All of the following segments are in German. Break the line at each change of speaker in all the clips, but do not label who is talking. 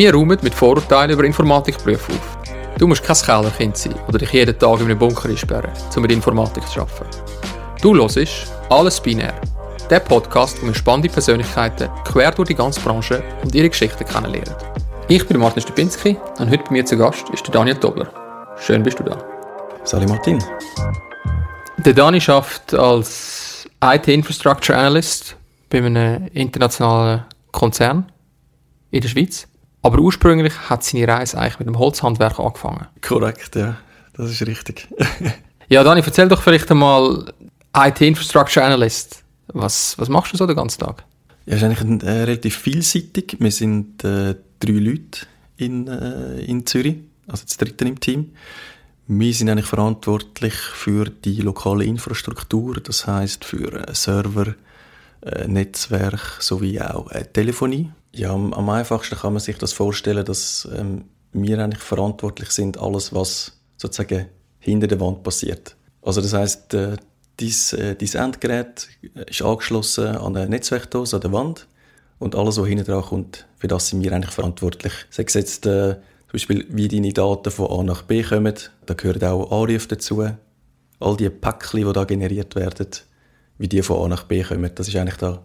Wir räumen mit Vorurteilen über Informatikberufe auf. Du musst kein Kellerkind sein oder dich jeden Tag in einem Bunker einsperren, um mit Informatik zu arbeiten. Du hörst «Alles binär», der Podcast, wo wir spannende Persönlichkeiten quer durch die ganze Branche und ihre Geschichten kennenlernen. Ich bin Martin Stupinski und heute bei mir zu Gast ist der Daniel Dobler. Schön bist du da.
Sali Martin.
Der Dani arbeitet als IT Infrastructure Analyst bei einem internationalen Konzern in der Schweiz. Aber ursprünglich hat seine Reise eigentlich mit dem Holzhandwerk angefangen.
Korrekt, ja. Das ist richtig.
ja, Dani, erzähl doch vielleicht einmal IT Infrastructure Analyst. Was, was machst du so den ganzen Tag?
Ja, ist eigentlich ein, äh, relativ vielseitig. Wir sind äh, drei Leute in, äh, in Zürich, also das dritte im Team. Wir sind eigentlich verantwortlich für die lokale Infrastruktur, das heißt für äh, Server, äh, Netzwerk sowie auch äh, Telefonie. Ja, am, einfachsten kann man sich das vorstellen, dass ähm, wir eigentlich verantwortlich sind, alles was sozusagen hinter der Wand passiert. Also das heißt, äh, dein, äh, dein Endgerät ist angeschlossen an eine Netzwerkdose an der Wand und alles, was hinten dran kommt, für das sind wir eigentlich verantwortlich. Sei es jetzt äh, zum Beispiel, wie deine Daten von A nach B kommen, da gehören auch Anrufe dazu. All die Päckchen, die da generiert werden, wie die von A nach B kommen, das ist eigentlich da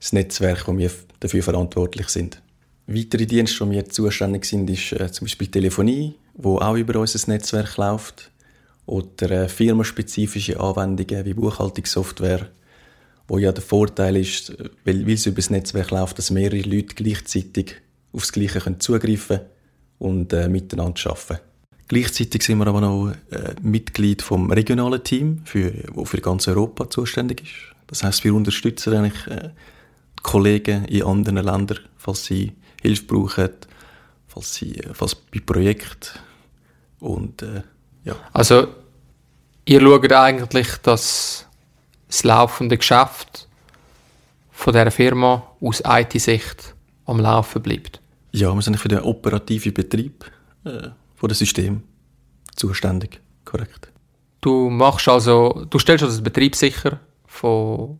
das Netzwerk, wo wir dafür verantwortlich sind. Weitere Dienste, die wir zuständig sind, ist äh, zum Beispiel Telefonie, wo auch über unser Netzwerk läuft, oder äh, firmenspezifische Anwendungen wie Buchhaltungssoftware, wo ja der Vorteil ist, weil, weil es über das Netzwerk läuft, dass mehrere Leute gleichzeitig aufs Gleiche können zugreifen und äh, miteinander arbeiten. Gleichzeitig sind wir aber noch äh, Mitglied vom regionalen Team, für, wo für ganz Europa zuständig ist. Das heißt, wir unterstützen eigentlich äh, Kollegen in anderen Ländern, falls sie Hilfe brauchen, falls sie äh, falls bei Projekten und äh, ja.
Also ihr schaut eigentlich, dass das laufende Geschäft von dieser Firma aus IT-Sicht am Laufen bleibt?
Ja, wir sind für den operativen Betrieb äh, von dem System zuständig, korrekt.
Du machst also, du stellst also das Betrieb sicher von,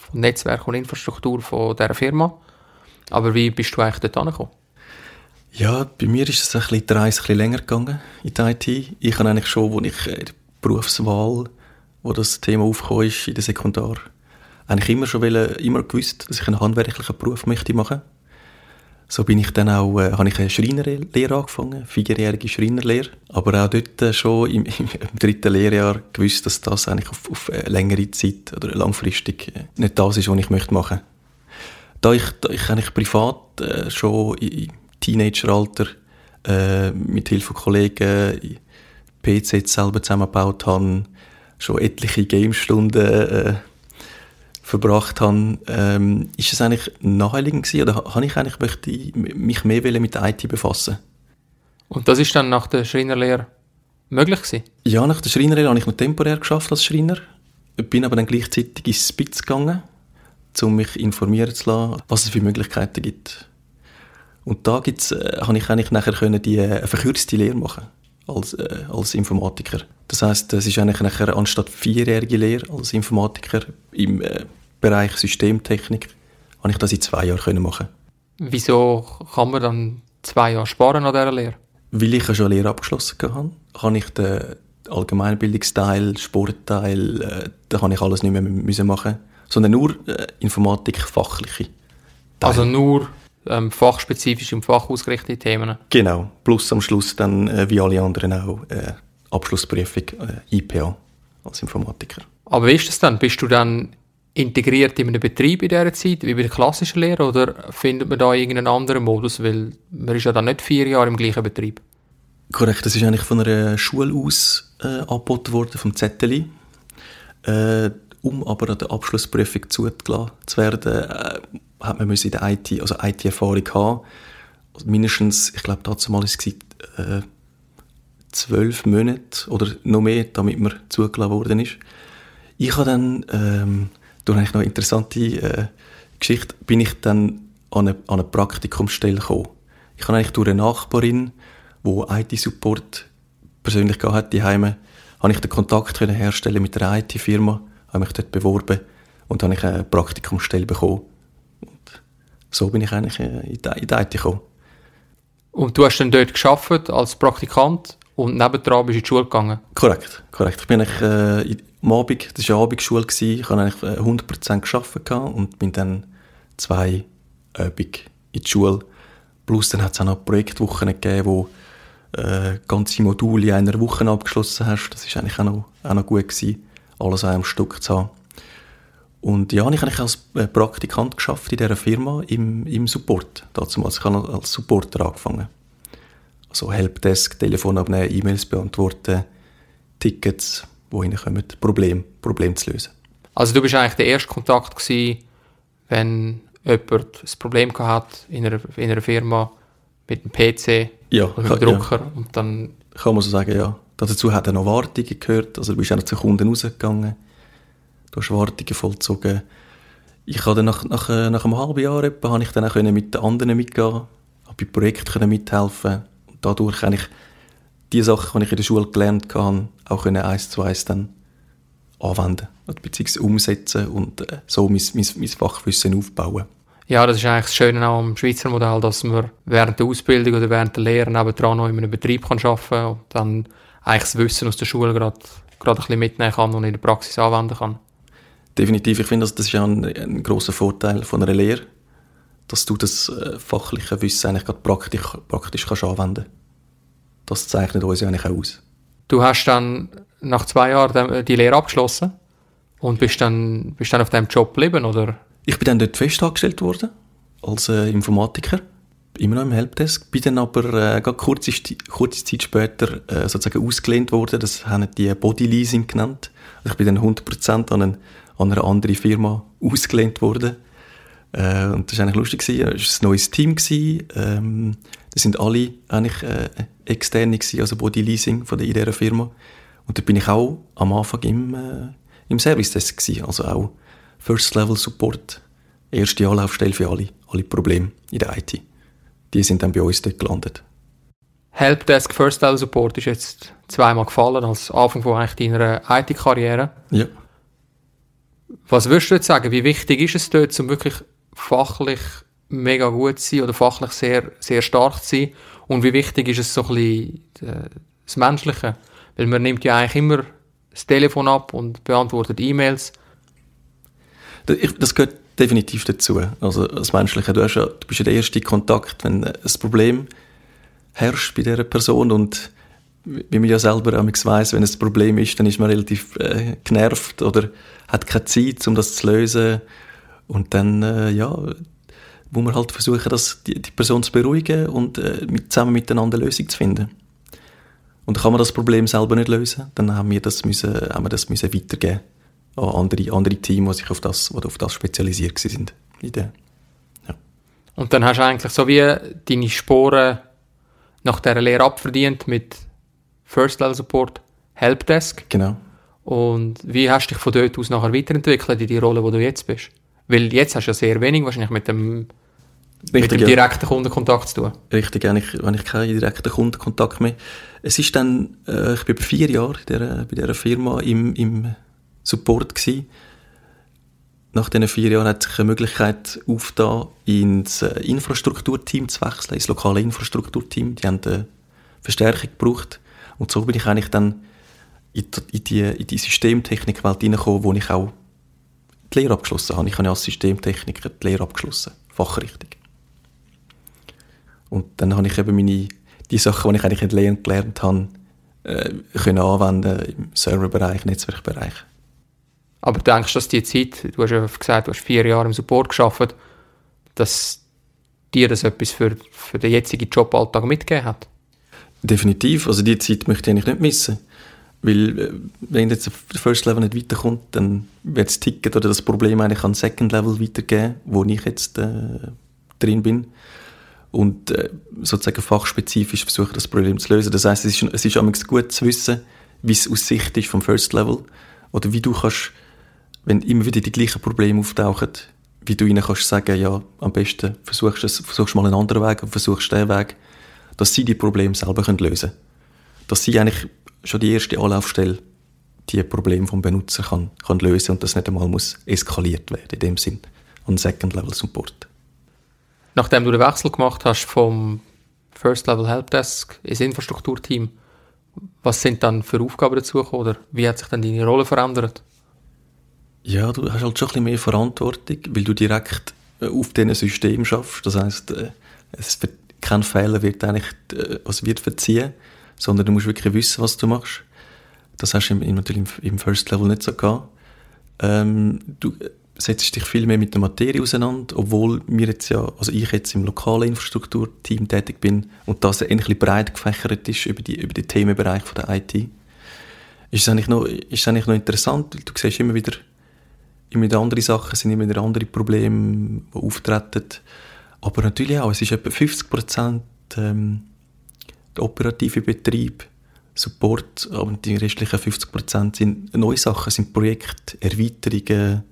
von Netzwerk und Infrastruktur von dieser Firma. Aber wie bist du eigentlich dort angekommen?
Ja, bei mir ist es ein bisschen, die Reise ein bisschen länger gegangen in die IT. Ich habe eigentlich schon, als ich äh, die Berufswahl, wo das Thema aufgekommen ist, in der Sekundar, eigentlich immer schon wollen, immer gewusst, dass ich einen handwerklichen Beruf möchte machen. So bin ich dann auch, äh, habe ich eine Schreinerlehre angefangen, vierjährige Schreinerlehre. Aber auch dort äh, schon im, im, dritten Lehrjahr gewusst, dass das eigentlich auf, auf längere Zeit oder langfristig äh, nicht das ist, was ich möchte machen. Da ich, da ich eigentlich privat äh, schon in, Teenageralter äh, mit Hilfe von Kollegen PC selber zusammengebaut habe, schon etliche Gamestunden äh, verbracht habe, ähm, ist es eigentlich naheliegend gewesen, oder habe ich eigentlich möchte mich mehr mit der IT befassen?
Und das ist dann nach der Schreinerlehre möglich gewesen?
Ja, nach der Schreinerlehre habe ich noch temporär geschafft als Schreiner, bin aber dann gleichzeitig ins Spitz gegangen, um mich informieren zu lassen, was es für Möglichkeiten gibt. Und da gibt's, äh, habe ich eigentlich nachher können die äh, verkürzte Lehre machen als, äh, als Informatiker. Das heißt, es ist eigentlich nachher anstatt vierjährige Lehre als Informatiker im äh, Bereich Systemtechnik, habe ich das in zwei Jahren machen.
Wieso kann man dann zwei Jahre sparen an dieser Lehre?
Weil ich ja schon eine Lehre abgeschlossen habe, habe ich den Allgemeinbildungsteil, Sportteil, äh, da kann ich alles nicht mehr müssen machen, sondern nur äh, Informatik fachliche.
Also nur ähm, fachspezifisch im Fach ausgerichtete Themen.
Genau, plus am Schluss dann, äh, wie alle anderen auch, äh, Abschlussprüfung äh, IPA als Informatiker.
Aber wie ist das dann? Bist du dann integriert in einem Betrieb in dieser Zeit, wie bei der klassischen Lehre, oder findet man da irgendeinen anderen Modus? Weil man ist ja dann nicht vier Jahre im gleichen Betrieb.
Korrekt, das ist eigentlich von einer Schule aus äh, angeboten worden, vom ZLI. Äh, um aber an der Abschlussprüfung zugelassen zu werden, äh, hat man in der IT, also IT-Erfahrung haben. Also mindestens, ich glaube, dazu mal ist es äh, zwölf Monate oder noch mehr, damit man zugelassen worden ist. Ich habe dann, ähm, durch eigentlich noch eine interessante äh, Geschichte, bin ich dann an eine, an eine Praktikumsstelle gekommen. Ich habe eigentlich durch eine Nachbarin, die IT-Support persönlich gehabt die Heime, habe ich den Kontakt können herstellen mit der IT-Firma, habe mich dort beworben und habe ich eine Praktikumsstelle bekommen so bin ich eigentlich äh, in die, in die IT gekommen.
Und du hast dann dort geschafft als Praktikant und nebendran bist du in die Schule gegangen?
Korrekt, korrekt. Ich bin eigentlich, äh, am Abend, das war eine Abendschule, gewesen. ich habe eigentlich 100% äh, gearbeitet und bin dann zwei Abend in die Schule. Plus dann hat es auch noch Projektwochen gegeben, wo äh, ganze Module in einer Woche abgeschlossen hast. Das war eigentlich auch noch, auch noch gut gewesen, alles an einem Stück zu haben. Und ja, ich habe als äh, Praktikant geschafft in dieser Firma im, im Support. Dazu ich habe als Supporter angefangen. Also Helpdesk, Telefon abnehmen, E-Mails beantworten, Tickets, wo reinkommen, Problem, Problem zu lösen.
Also du bist eigentlich der erste Kontakt gewesen, wenn jemand ein Problem hat in einer, in einer Firma mit dem PC
ja,
oder mit dem Drucker ja. und dann...
Kann man so sagen, ja. Dazu hat er noch Wartungen gehört, also du bist auch zu Kunden rausgegangen, du hast Wartungen vollzogen. Ich habe dann nach, nach, nach einem halben Jahr etwa, habe ich dann auch mit den anderen mitgehen, habe bei Projekten mithelfen und dadurch eigentlich die Sachen, die ich in der Schule gelernt habe, auch eins zu eins dann anwenden bzw. umsetzen und äh, so mein, mein, mein Fachwissen aufbauen.
Ja, das ist eigentlich das Schöne auch am Schweizer Modell, dass man während der Ausbildung oder während der Lehre nebenan noch in einem Betrieb kann arbeiten kann und dann eigentlich das Wissen aus der Schule gerade, gerade ein bisschen mitnehmen kann und in der Praxis anwenden kann.
Definitiv. Ich finde, das, das ist ja ein, ein großer Vorteil von einer Lehre, dass du das äh, fachliche Wissen eigentlich gerade praktisch, praktisch kannst anwenden Das zeichnet uns ja eigentlich auch aus.
Du hast dann nach zwei Jahren die Lehre abgeschlossen und bist dann, bist dann auf deinem Job geblieben, oder?
Ich bin dann dort fest angestellt worden, als äh, Informatiker. Immer noch im Helpdesk. Bin dann aber äh, kurze, kurze Zeit später äh, sozusagen ausgelehnt worden. Das haben die Bodyleasing genannt. Also ich bin dann 100% an, ein, an eine andere Firma ausgelehnt worden. Äh, und das war eigentlich lustig. Es war ein neues Team. Ähm, das sind alle eigentlich äh, externe, gewesen, also Bodyleasing von der, in dieser Firma. Und da bin ich auch am Anfang im, äh, im Service Desk gewesen, also auch First Level Support, erste Anlaufstelle für alle, alle Probleme in der IT. Die sind dann bei uns dort gelandet.
Helpdesk First Level Support ist jetzt zweimal gefallen als Anfang von eigentlich deiner IT-Karriere.
Ja.
Was würdest du jetzt sagen? Wie wichtig ist es dort, um wirklich fachlich mega gut sein oder fachlich sehr, sehr stark sein? Und wie wichtig ist es so ein bisschen äh, das Menschliche? Weil man nimmt ja eigentlich immer das Telefon ab und beantwortet E-Mails.
Das gehört definitiv dazu. Also das Menschliche. Du, hast ja, du bist ja der erste Kontakt, wenn ein Problem herrscht bei dieser Person und wie man ja selber weiss, wenn es ein Problem ist, dann ist man relativ äh, genervt oder hat keine Zeit, um das zu lösen. Und dann, äh, ja, muss man halt versuchen, das, die, die Person zu beruhigen und äh, mit, zusammen miteinander eine Lösung zu finden. Und kann man das Problem selber nicht lösen, dann haben wir das müssen, haben wir das müssen weitergeben an andere, andere Teams, die sich auf das, die auf das spezialisiert sind. Ja.
Und dann hast du eigentlich so wie deine Sporen nach dieser Lehre abverdient mit First Level Support, Helpdesk.
Genau.
Und wie hast du dich von dort aus nachher weiterentwickelt in die Rolle, wo du jetzt bist? Weil jetzt hast du ja sehr wenig wahrscheinlich mit dem Richtig, mit dem direkten Kundenkontakt zu tun.
Richtig, eigentlich, wenn ich keinen direkten Kundenkontakt mehr. Es ist dann, äh, ich bin über vier Jahre bei dieser, bei dieser Firma im, im Support gewesen. Nach diesen vier Jahren hat sich eine Möglichkeit aufgetan, ins äh, Infrastrukturteam zu wechseln, ins lokale Infrastrukturteam. Die haben eine Verstärkung gebraucht. Und so bin ich eigentlich dann in die, in die Systemtechnikwelt hineingekommen, wo ich auch die Lehre abgeschlossen habe. Ich habe als Systemtechniker die Lehre abgeschlossen, Fachrichtung. Und dann habe ich eben meine, die Sachen, die ich eigentlich in der Lehre gelernt habe, äh, können anwenden im Serverbereich, Netzwerkbereich.
Aber denkst du, dass die Zeit, du hast ja gesagt, du hast vier Jahre im Support geschafft, dass dir das etwas für, für den jetzigen Joballtag mitgegeben hat?
Definitiv. Also die Zeit möchte ich eigentlich nicht missen. Weil, äh, wenn jetzt der First Level nicht weiterkommt, dann wird das Ticket oder das Problem eigentlich an Second Level weitergeben, wo ich jetzt äh, drin bin und äh, sozusagen fachspezifisch versuchen, das Problem zu lösen. Das heißt, es ist, es ist gut zu wissen, wie es aus Sicht ist vom First Level oder wie du kannst, wenn immer wieder die gleichen Probleme auftauchen, wie du ihnen kannst sagen, ja, am besten versuchst du versuchst mal einen anderen Weg und versuchst den Weg, dass sie die Probleme selber können lösen können. Dass sie eigentlich schon die erste Anlaufstelle die Probleme vom Benutzer kann, kann lösen und das nicht einmal muss eskaliert werden, in dem Sinn, an Second Level Support
nachdem du den Wechsel gemacht hast vom First Level Helpdesk ins Infrastrukturteam. Was sind dann für Aufgaben dazugekommen oder wie hat sich dann deine Rolle verändert?
Ja, du hast halt schon ein bisschen mehr Verantwortung, weil du direkt äh, auf diesen System schaffst. Das heißt, äh, es wird, kein Fehler wird eigentlich, äh, was wird verziehen, sondern du musst wirklich wissen, was du machst. Das hast du natürlich im First Level nicht so gehabt. Ähm, du setzt dich viel mehr mit der Materie auseinander, obwohl wir jetzt ja, also ich jetzt im lokalen Infrastrukturteam tätig bin und das ähnlich breit gefächert ist über die, über die Themenbereich von der IT. Ist es eigentlich noch, ist eigentlich noch interessant, weil du siehst immer wieder, immer wieder andere Sachen, sind immer wieder andere Probleme, die auftreten. Aber natürlich auch, es ist etwa 50 Prozent ähm, operative Betrieb, Support, aber die restlichen 50 Prozent sind neue Sachen, sind Projekte, Erweiterungen,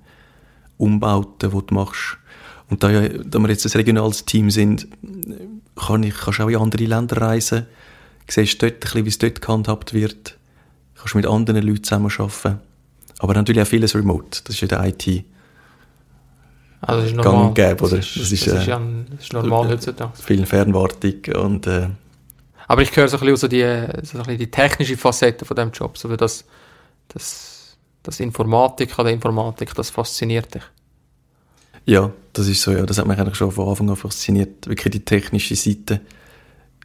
Umbauten, die du machst. Und da, ja, da wir jetzt ein regionales Team sind, kann ich, kannst du auch in andere Länder reisen, siehst dort ein bisschen, wie es dort gehandhabt wird, kannst mit anderen Leuten zusammenarbeiten. Aber natürlich auch vieles remote, das ist ja der IT.
Also das ist normal.
Gang oder?
Das ist, das ist, das ist, ja, das ist normal äh, heutzutage.
Viel Fernwartung und... Äh,
aber ich höre so ein bisschen so die, so ein bisschen die technische Facette von diesem Job, so wie das, das, das Informatik an Informatik, das fasziniert dich.
Ja, das ist so, ja. Das hat mich eigentlich schon von Anfang an fasziniert. Wirklich die technische Seite,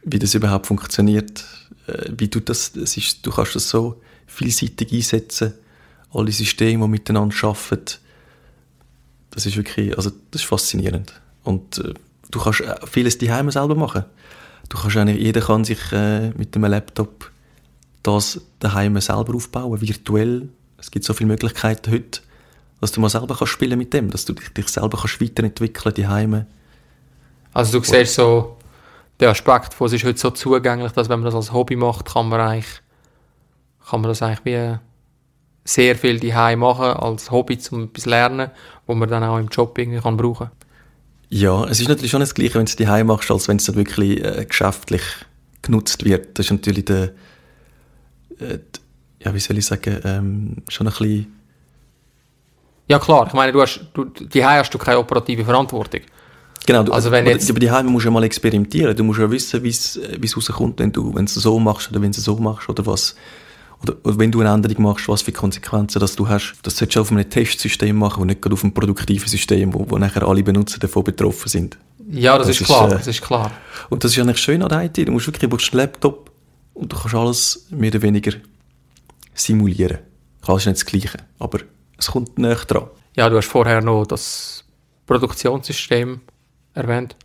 wie das überhaupt funktioniert, äh, wie du das, das ist, du kannst das so vielseitig einsetzen, alle Systeme, die miteinander arbeiten. Das ist wirklich, also das ist faszinierend. Und äh, du kannst äh, vieles daheim selber machen du kannst eigentlich, jeder kann sich äh, mit einem Laptop das daheim selber aufbauen, virtuell. Es gibt so viele Möglichkeiten heute, dass du mal selber kannst spielen mit dem, dass du dich, dich selber kannst weiterentwickeln daheim.
Also du siehst so der Aspekt, wo es ist heute so zugänglich, dass wenn man das als Hobby macht, kann man eigentlich kann man das eigentlich wie sehr viel daheim machen als Hobby zum etwas lernen, wo man dann auch im Job irgendwie kann brauchen.
Ja, es ist natürlich schon das Gleiche, wenn du es daheim machst, als wenn es dann wirklich äh, geschäftlich genutzt wird. Das ist natürlich der, äh, ja, wie soll ich sagen, ähm, schon ein bisschen...
Ja klar, ich meine, du hast, du, daheim hast du keine operative Verantwortung.
Genau, du, also wenn jetzt, aber daheim musst du ja mal experimentieren. Du musst ja wissen, wie es rauskommt, wenn du wenn es so machst oder wenn du es so machst oder was oder, oder wenn du eine Änderung machst, was für Konsequenzen das du hast. Das solltest du auf einem Testsystem machen und nicht gerade auf einem produktiven System, wo, wo nachher alle Benutzer davon betroffen sind.
Ja, das, das ist klar, äh, das ist klar.
Und das ist eigentlich schön an der IT. Du musst wirklich, du einen Laptop und du kannst alles mehr oder weniger simulieren. Klar, ist nicht das Gleiche, aber es kommt näher dran.
Ja, du hast vorher noch das Produktionssystem erwähnt.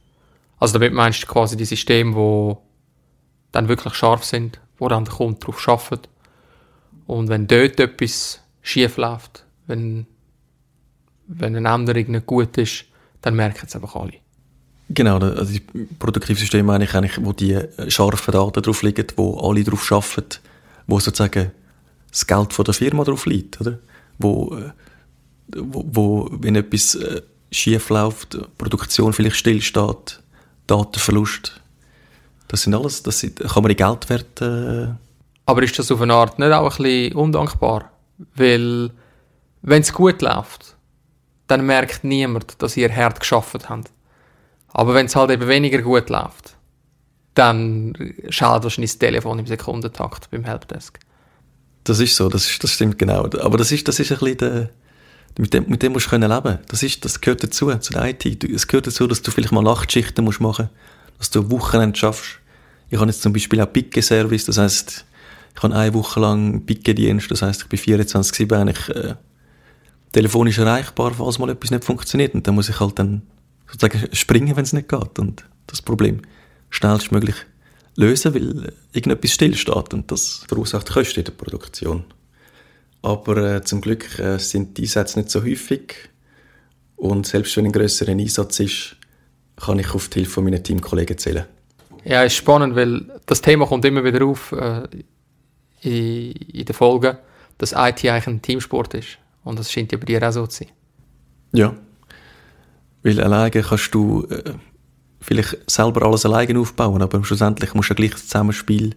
Also damit meinst du quasi die Systeme, die dann wirklich scharf sind, wo dann der Kunde darauf arbeitet und wenn dort etwas schief läuft, wenn, wenn eine Änderung nicht gut ist, dann merken es einfach alle.
Genau, also die Produktivsysteme meine ich eigentlich, wo die scharfen Daten drauf liegen, wo alle drauf arbeiten, wo sozusagen das Geld von der Firma drauf liegt, oder? Wo, äh, wo, wo wenn etwas äh, schief läuft, Produktion vielleicht stillsteht, Datenverlust, das sind alles, das sind, kann man in Geldwert äh,
aber ist das auf eine Art nicht auch ein bisschen undankbar? Weil, wenn es gut läuft, dann merkt niemand, dass ihr hart geschafft habt. Aber wenn es halt eben weniger gut läuft, dann schaltet wahrscheinlich das Telefon im Sekundentakt beim Helpdesk.
Das ist so, das, das stimmt genau. Aber das ist, das ist ein bisschen der, mit dem, mit dem musst du können leben. Das ist, das gehört dazu, zu der IT. Es gehört dazu, dass du vielleicht mal Nachtschichten musst machen, dass du Wochenende schaffst. Ich habe jetzt zum Beispiel auch Picke-Service, das heißt, ich habe eine Woche lang Picke-Dienst, das heisst, ich bin 24-7 eigentlich äh, telefonisch erreichbar, falls mal etwas nicht funktioniert. Und dann muss ich halt dann sozusagen springen, wenn es nicht geht. Und das Problem schnellstmöglich lösen, weil äh, irgendetwas stillsteht. Und das verursacht Kosten in der Produktion. Aber äh, zum Glück äh, sind die Einsätze nicht so häufig. Und selbst wenn ein grösserer Einsatz ist, kann ich auf die Hilfe meiner Teamkollegen zählen.
Ja, ist spannend, weil das Thema kommt immer wieder auf. Äh, in, in den Folgen, dass IT eigentlich ein Teamsport ist. Und das scheint ja bei dir auch so zu sein.
Ja. Weil alleine kannst du äh, vielleicht selber alles alleine aufbauen, aber schlussendlich musst du gleich das Zusammenspiel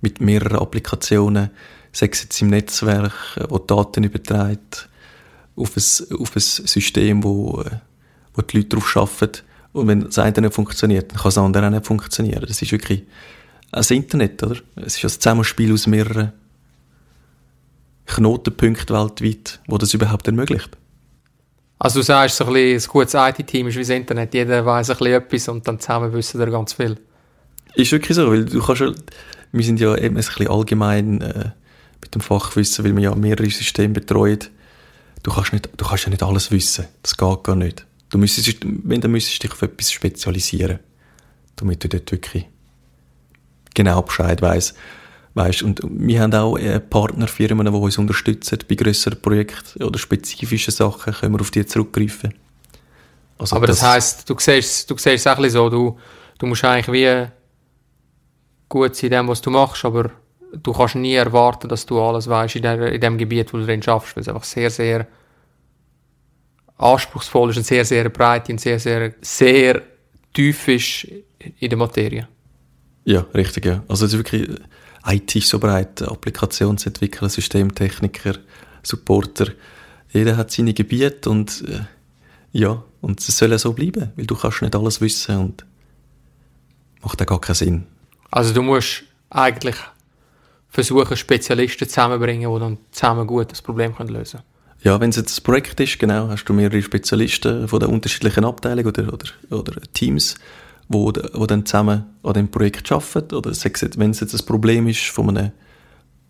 mit mehreren Applikationen, sei es jetzt im Netzwerk, äh, wo Daten überträgt, auf ein, auf ein System, wo, äh, wo die Leute drauf arbeiten. Und wenn das eine nicht funktioniert, dann kann das andere auch nicht funktionieren. Das ist wirklich das Internet, oder? Es ist ein Zusammenspiel aus mehreren Knotenpunkten weltweit, wo das überhaupt ermöglicht.
Also du sagst, so ein, bisschen, ein gutes IT-Team ist wie das Internet. Jeder weiß ein bisschen etwas und dann zusammen wissen wir ganz viel.
Ist wirklich so, weil du kannst ja, wir sind ja eben ein bisschen allgemein äh, mit dem Fachwissen, weil wir ja mehrere Systeme betreuen. Du kannst, nicht, du kannst ja nicht alles wissen. Das geht gar nicht. Du müsstest, wenn, dann müsstest du dich auf etwas spezialisieren, damit du dort wirklich genau Bescheid weißt. Weißt, und wir haben auch äh, Partnerfirmen, die uns unterstützen bei grösseren Projekten oder spezifischen Sachen, können wir auf die zurückgreifen.
Also aber das, das heisst, du siehst, du siehst es auch so, du, du musst eigentlich wie gut sein in dem, was du machst, aber du kannst nie erwarten, dass du alles weißt in, in dem Gebiet, wo du drin schaffst, weil es einfach sehr, sehr anspruchsvoll ist und sehr, sehr breit und sehr, sehr, sehr tief ist in der Materie.
Ja, richtig, ja. Also es ist wirklich, IT ist so breit, Applikationsentwickler, Systemtechniker, Supporter, jeder hat seine Gebiete und äh, ja, und es soll ja so bleiben, weil du kannst nicht alles wissen und macht ja gar keinen Sinn.
Also du musst eigentlich versuchen, Spezialisten zusammenzubringen, die dann zusammen gut das Problem lösen können.
Ja, wenn es jetzt ein Projekt ist, genau, hast du mehrere Spezialisten von den unterschiedlichen Abteilungen oder, oder, oder Teams, wo, wo dann zusammen an dem Projekt arbeiten. Oder wenn es jetzt ein Problem ist von einem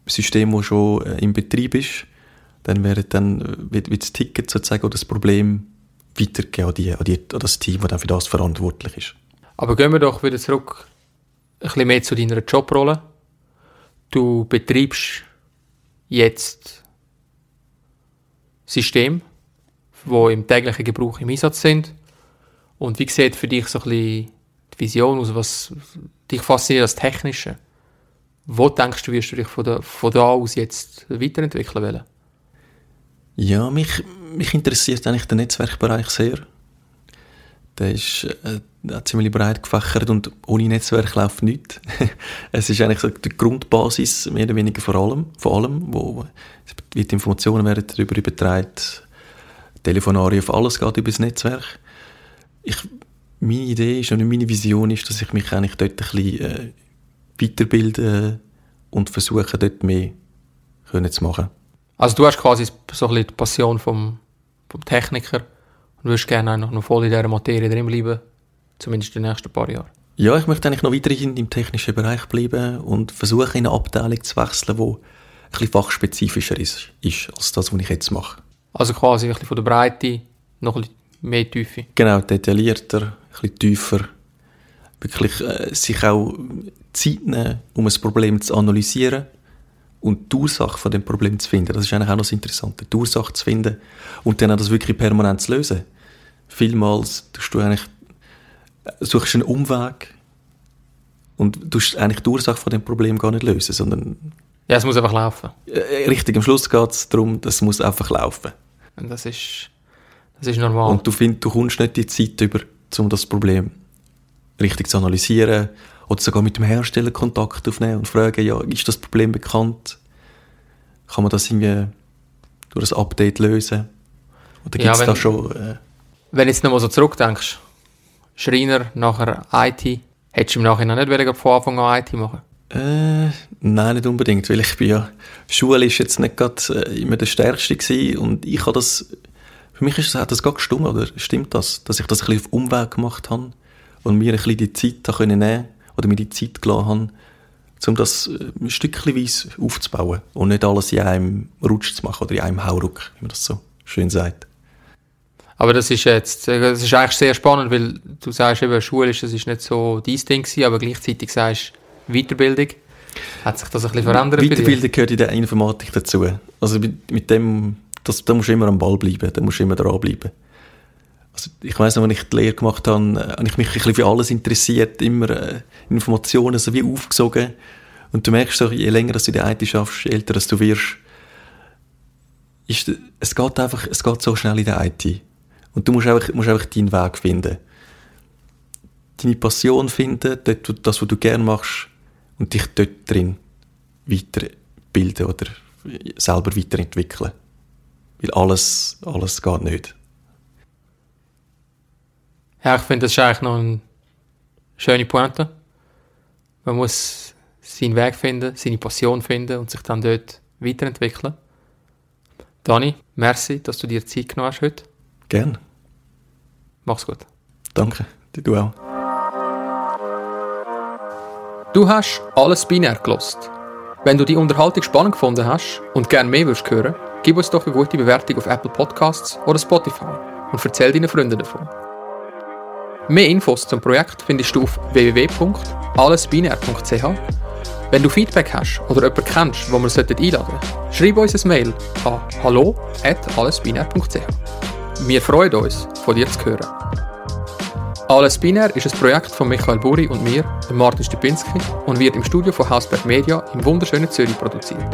System, das schon äh, im Betrieb ist, dann wäre dann äh, wird, wird das Ticket sozusagen oder das Problem weitergegeben an, die, an, die, an das Team, das dann für das verantwortlich ist.
Aber gehen wir doch wieder zurück ein bisschen mehr zu deiner Jobrolle. Du betreibst jetzt Systeme, die im täglichen Gebrauch im Einsatz sind. Und wie sieht für dich so ein bisschen Vision aus, was dich fasziniert als Technische? Wo denkst du, wirst du dich von da, von da aus jetzt weiterentwickeln wollen?
Ja, mich, mich interessiert eigentlich der Netzwerkbereich sehr. Der ist äh, ziemlich breit gefächert und ohne Netzwerk läuft nichts. es ist eigentlich so die Grundbasis, mehr oder weniger vor allem, vor allem wo die Informationen werden darüber übertragen, Telefonare auf alles geht über das Netzwerk. Ich, meine Idee ist und meine Vision ist, dass ich mich eigentlich dort ein bisschen äh, weiterbilde und versuche, dort mehr können zu machen.
Also du hast quasi so ein bisschen die Passion vom, vom Techniker und würdest gerne noch voll in dieser Materie drin bleiben, zumindest in den nächsten paar Jahren?
Ja, ich möchte eigentlich noch weiterhin im technischen Bereich bleiben und versuche in eine Abteilung zu wechseln, die ein bisschen fachspezifischer ist, ist als das, was ich jetzt mache.
Also quasi ein bisschen von der Breite noch ein bisschen mehr Tiefe?
Genau, detaillierter, ein bisschen tiefer. Wirklich äh, sich auch Zeit nehmen, um ein Problem zu analysieren und die Ursache von dem Problem zu finden. Das ist eigentlich auch noch das Interessante, die Ursache zu finden und dann auch das wirklich permanent zu lösen. Vielmals tust du eigentlich, suchst einen Umweg und du eigentlich die Ursache von dem Problem gar nicht lösen, sondern...
Ja, es muss einfach laufen.
Äh, richtig, am Schluss geht es darum, dass es muss einfach laufen.
Und das ist, das ist normal.
Und du findest, du kommst nicht die Zeit über, um das Problem richtig zu analysieren, oder sogar mit dem Hersteller Kontakt aufnehmen und fragen, ja, ist das Problem bekannt? Kann man das irgendwie durch ein Update lösen? Oder gibt es ja, da schon... Äh,
wenn du jetzt nochmal so zurückdenkst, Schreiner, nachher IT, hättest du im Nachhinein nicht von Anfang an IT machen
äh, nein, nicht unbedingt, weil ich bin ja, Schule ist jetzt nicht gerade äh, immer der Stärkste gewesen und ich habe das, für mich ist das, hat das gar gestimmt, oder stimmt das, dass ich das ein bisschen auf Umweg gemacht habe und mir ein bisschen die Zeit da können nehmen oder mir die Zeit gelassen habe, um das äh, stückchenweise aufzubauen und nicht alles in einem Rutsch zu machen oder in einem Hauruck, wie man das so schön sagt.
Aber das ist jetzt, äh, das ist eigentlich sehr spannend, weil du sagst eben, Schule ist, das ist nicht so dein Ding gewesen, aber gleichzeitig sagst Weiterbildung. Hat sich das ein bisschen verändert
Weiterbildung gehört in der Informatik dazu. Also mit, mit dem, das, da musst du immer am Ball bleiben, da musst du immer dranbleiben. Also ich weiss noch, als ich die Lehre gemacht habe, äh, habe ich mich ein bisschen für alles interessiert, immer äh, Informationen so wie aufgesogen. Und du merkst so, je länger dass du in der IT schaffst, je älter dass du wirst, ist, es geht einfach, es geht so schnell in der IT. Und du musst einfach, musst einfach deinen Weg finden. Deine Passion finden, dort, das, was du gerne machst, und dich dort drin weiterbilden oder selber weiterentwickeln. Weil alles, alles geht nicht.
Ja, ich finde, das ist eigentlich noch eine schöne Pointe. Man muss seinen Weg finden, seine Passion finden und sich dann dort weiterentwickeln. Dani, merci, dass du dir Zeit genommen hast heute.
Gerne.
Mach's gut.
Danke, du auch.
Du hast alles binär gelost. Wenn du die Unterhaltung spannend gefunden hast und gerne mehr hören, gib uns doch eine gute Bewertung auf Apple Podcasts oder Spotify und erzähl deinen Freunden davon. Mehr Infos zum Projekt findest du auf www.allesbinär.ch. Wenn du Feedback hast oder jemanden kennst, wo wir einladen sollten, schreib uns ein Mail an hallo.allesbinär.ch. Wir freuen uns, von dir zu hören. Alles Binär ist ein Projekt von Michael Buri und mir, Martin Stupinski, und wird im Studio von Hausberg Media im wunderschönen Zürich produziert.